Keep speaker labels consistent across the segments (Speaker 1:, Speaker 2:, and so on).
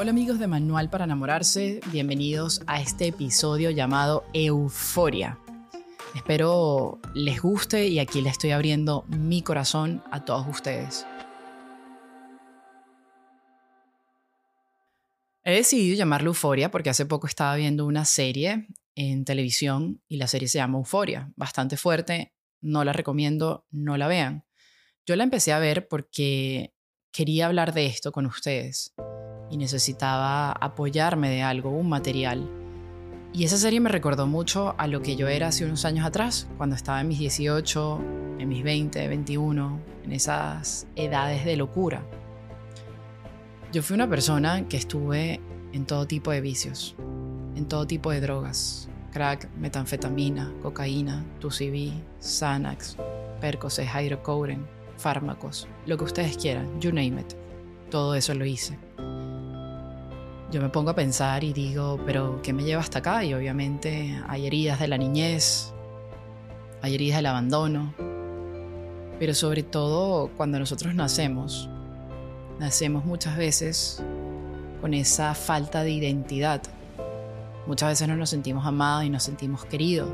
Speaker 1: Hola amigos de Manual para enamorarse, bienvenidos a este episodio llamado Euforia. Espero les guste y aquí le estoy abriendo mi corazón a todos ustedes. He decidido llamarlo Euforia porque hace poco estaba viendo una serie en televisión y la serie se llama Euforia, bastante fuerte, no la recomiendo, no la vean. Yo la empecé a ver porque quería hablar de esto con ustedes y necesitaba apoyarme de algo, un material. Y esa serie me recordó mucho a lo que yo era hace unos años atrás, cuando estaba en mis 18, en mis 20, 21, en esas edades de locura. Yo fui una persona que estuve en todo tipo de vicios, en todo tipo de drogas, crack, metanfetamina, cocaína, TUCB, Xanax, Percocet, hydrocodone, fármacos, lo que ustedes quieran, you name it. Todo eso lo hice yo me pongo a pensar y digo, pero ¿qué me lleva hasta acá? Y obviamente hay heridas de la niñez, hay heridas del abandono, pero sobre todo cuando nosotros nacemos, nacemos muchas veces con esa falta de identidad. Muchas veces no nos sentimos amados y nos sentimos queridos.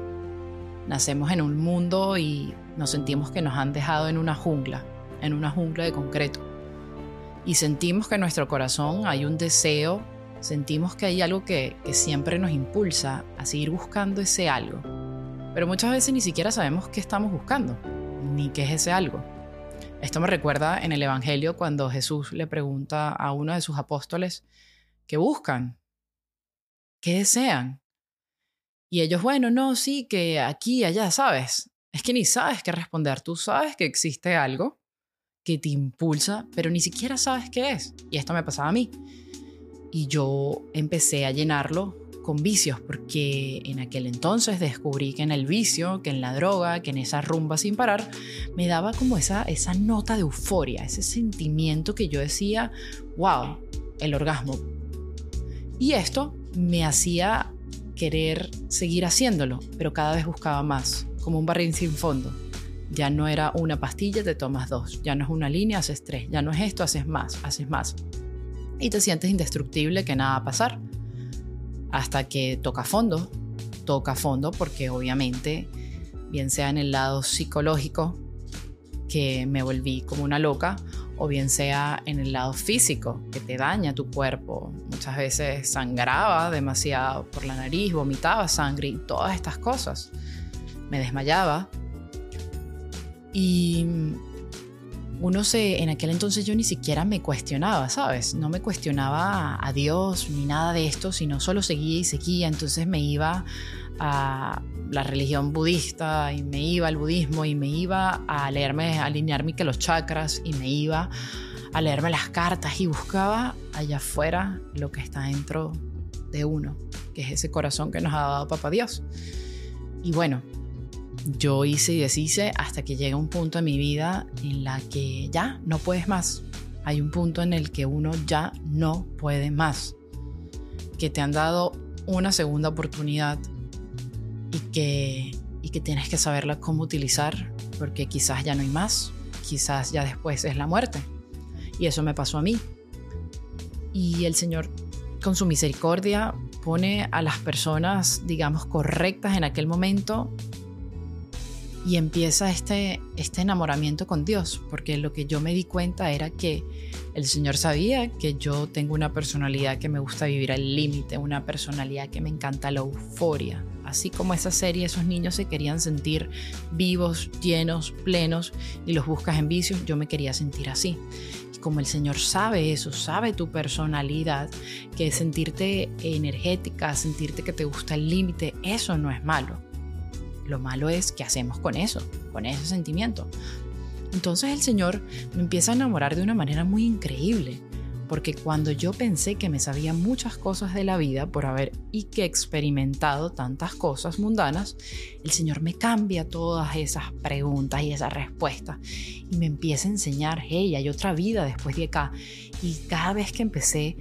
Speaker 1: Nacemos en un mundo y nos sentimos que nos han dejado en una jungla, en una jungla de concreto. Y sentimos que en nuestro corazón hay un deseo sentimos que hay algo que, siempre nos impulsa a seguir buscando ese algo. Pero muchas veces ni siquiera sabemos qué estamos buscando, ni qué es ese algo. Esto me recuerda en el Evangelio cuando Jesús le pregunta a uno de sus apóstoles, ¿qué buscan? ¿Qué desean? Y ellos, bueno, no, sí, que aquí, allá, ¿sabes? Es que ni sabes qué responder. Tú sabes que existe algo que te impulsa, pero ni siquiera sabes qué es. Y esto me pasaba a mí y yo empecé a llenarlo con vicios, porque en aquel entonces descubrí que en el vicio, que en la droga, que en esa rumba sin parar, me daba como esa, esa nota de euforia, ese sentimiento que yo decía, wow, el orgasmo. Y esto me hacía querer seguir haciéndolo, pero cada vez buscaba más, como un barril sin fondo. Ya no era una pastilla, te tomas dos. Ya no es una línea, haces tres. Ya no es esto, haces más, haces más y te sientes indestructible que nada va a pasar. Hasta que toca fondo, toca fondo porque obviamente, bien sea en el lado psicológico, que me volví como una loca, o bien sea en el lado físico, que te daña tu cuerpo. Muchas veces sangraba demasiado por la nariz, vomitaba sangre y todas estas cosas. Me desmayaba. Y uno se, en aquel entonces yo ni siquiera me cuestionaba, ¿sabes? No me cuestionaba a Dios ni nada de esto, sino solo seguía y seguía. Entonces me iba a la religión budista y me iba al budismo y me iba a leerme, a alinearme que los chakras y me iba a leerme las cartas y buscaba allá afuera lo que está dentro de uno, que es ese corazón que nos ha dado Papá Dios. Y bueno, yo hice y deshice hasta que llega un punto en mi vida en la que ya no puedes más. Hay un punto en el que uno ya no puede más. Que te han dado una segunda oportunidad y que, y que tienes que saberla cómo utilizar porque quizás ya no hay más, quizás ya después es la muerte. Y eso me pasó a mí. Y el Señor, con su misericordia, pone a las personas, digamos, correctas en aquel momento y empieza este, este enamoramiento con Dios, porque lo que yo me di cuenta era que el Señor sabía que yo tengo una personalidad que me gusta vivir al límite, una personalidad que me encanta la euforia. Así como esa serie, esos niños se querían sentir vivos, llenos, plenos y los buscas en vicios, yo me quería sentir así. Y como el Señor sabe eso, sabe tu personalidad, que sentirte energética, sentirte que te gusta el límite, eso no es malo. Lo malo es qué hacemos con eso, con ese sentimiento. Entonces el Señor me empieza a enamorar de una manera muy increíble, porque cuando yo pensé que me sabía muchas cosas de la vida por haber y que experimentado tantas cosas mundanas, el Señor me cambia todas esas preguntas y esas respuestas y me empieza a enseñar, hey, hay otra vida después de acá. Y cada vez que empecé,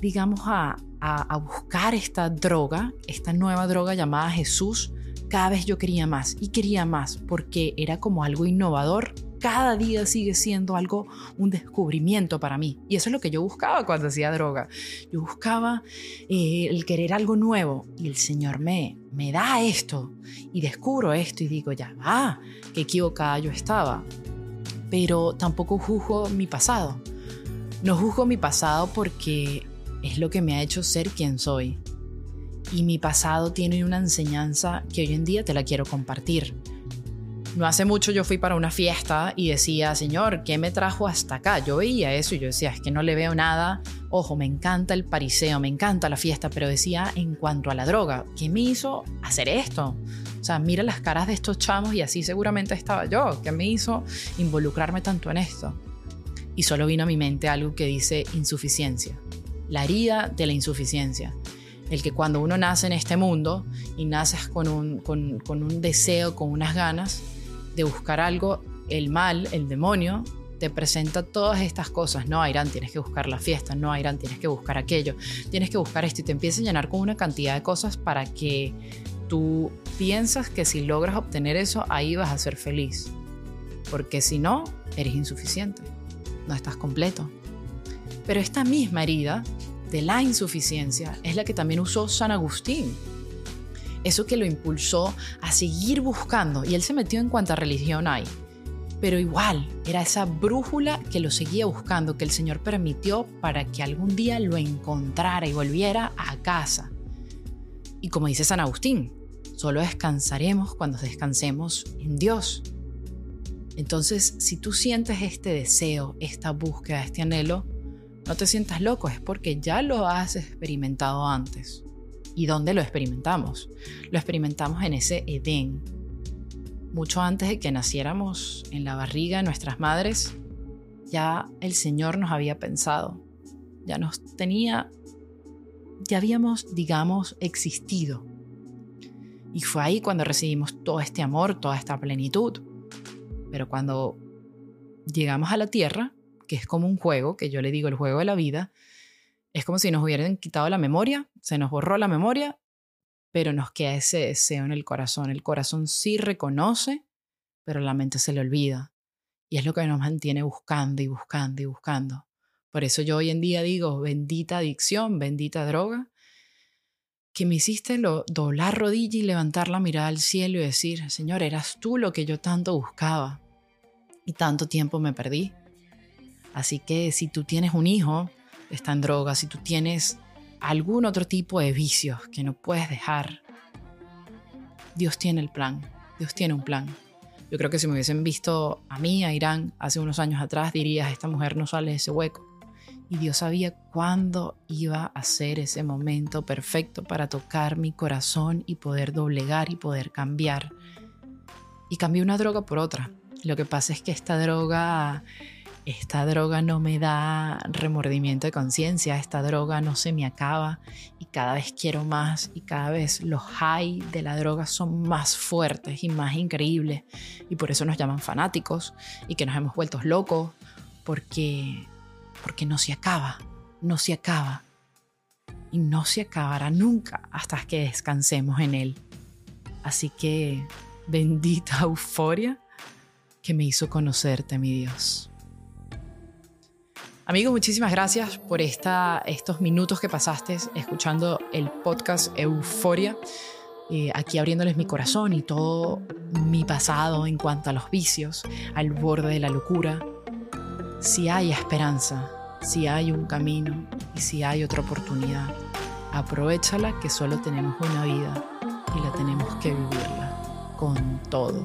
Speaker 1: digamos, a, a, a buscar esta droga, esta nueva droga llamada Jesús, cada vez yo quería más y quería más porque era como algo innovador cada día sigue siendo algo, un descubrimiento para mí. Y eso es lo que yo buscaba cuando hacía droga. Yo buscaba eh, el querer algo nuevo y el Señor me, me da esto y descubro esto y digo, ya va, qué equivocada yo estaba. Pero tampoco juzgo mi pasado. No juzgo mi pasado porque es lo que me ha hecho ser quien soy. Y mi pasado tiene una enseñanza que hoy en día te la quiero compartir. No hace mucho yo fui para una fiesta y decía, Señor, ¿qué me trajo hasta acá? Yo veía eso y yo decía, es que no le veo nada. Ojo, me encanta el pariseo, me encanta la fiesta, pero decía, en cuanto a la droga, ¿qué me hizo hacer esto? O sea, mira las caras de estos chamos y así seguramente estaba yo. ¿Qué me hizo involucrarme tanto en esto? Y solo vino a mi mente algo que dice insuficiencia. La herida de la insuficiencia el que cuando uno nace en este mundo y naces con un, con, con deseo, con unas ganas, de buscar algo, el mal, el demonio, te presenta todas estas cosas. No, Irán, tienes que buscar la fiesta. No, Irán, tienes que buscar aquello. Tienes que buscar esto y te empieza a llenar con una cantidad de cosas para que tú piensas que si logras obtener eso, ahí vas a ser feliz. Porque si no, eres insuficiente. No estás completo. Pero esta misma herida de la insuficiencia es la que también usó San Agustín eso que lo impulsó a seguir buscando y él se metió en cuanta religión hay. Pero igual, era esa brújula que lo seguía buscando, que el Señor permitió para que algún día lo encontrara y volviera a casa. Y como dice San Agustín, solo descansaremos cuando descansemos en Dios. Entonces, si tú sientes este deseo, esta búsqueda, este anhelo, no te sientas loco, es porque ya lo has experimentado antes. ¿Y dónde lo experimentamos? Lo experimentamos en ese Edén. Mucho antes de que naciéramos en la barriga de nuestras madres, ya el Señor nos había pensado, ya nos tenía, ya habíamos, digamos, existido. Y fue ahí cuando recibimos todo este amor, toda esta plenitud. Pero cuando llegamos a la tierra, que es como un juego, que yo le digo el juego de la vida, es como si nos hubieran quitado la memoria, se nos borró la memoria, pero nos queda ese deseo en el corazón. El corazón sí reconoce, pero la mente se le olvida. Y es lo que nos mantiene buscando y buscando y buscando. Por eso yo hoy en día digo, bendita adicción, bendita droga, que me hiciste lo, doblar rodilla y levantar la mirada al cielo y decir, Señor, eras tú lo que yo tanto buscaba y tanto tiempo me perdí. Así que si tú tienes un hijo está en drogas, si tú tienes algún otro tipo de vicios que no puedes dejar, Dios tiene el plan, Dios tiene un plan. Yo creo que si me hubiesen visto a mí, a Irán, hace unos años atrás, dirías, esta mujer no sale de ese hueco. Y Dios sabía cuándo iba a ser ese momento perfecto para tocar mi corazón y poder doblegar y poder cambiar. Y cambié una droga por otra. Lo que pasa es que esta droga esta droga no me da remordimiento de conciencia, esta droga no se me acaba y cada vez quiero más y cada vez los high de la droga son más fuertes y más increíbles y por eso nos llaman fanáticos y que nos hemos vuelto locos porque porque no se acaba, no se acaba y no se acabará nunca hasta que descansemos en él. Así que bendita euforia que me hizo conocerte, mi Dios. Amigo, muchísimas gracias por esta, estos minutos que pasaste escuchando el podcast Euforia. Eh, aquí abriéndoles mi corazón y todo mi pasado en cuanto a los vicios, al borde de la locura. Si hay esperanza, si hay un camino y si hay otra oportunidad, aprovechala que solo tenemos una vida y la tenemos que vivirla con todo.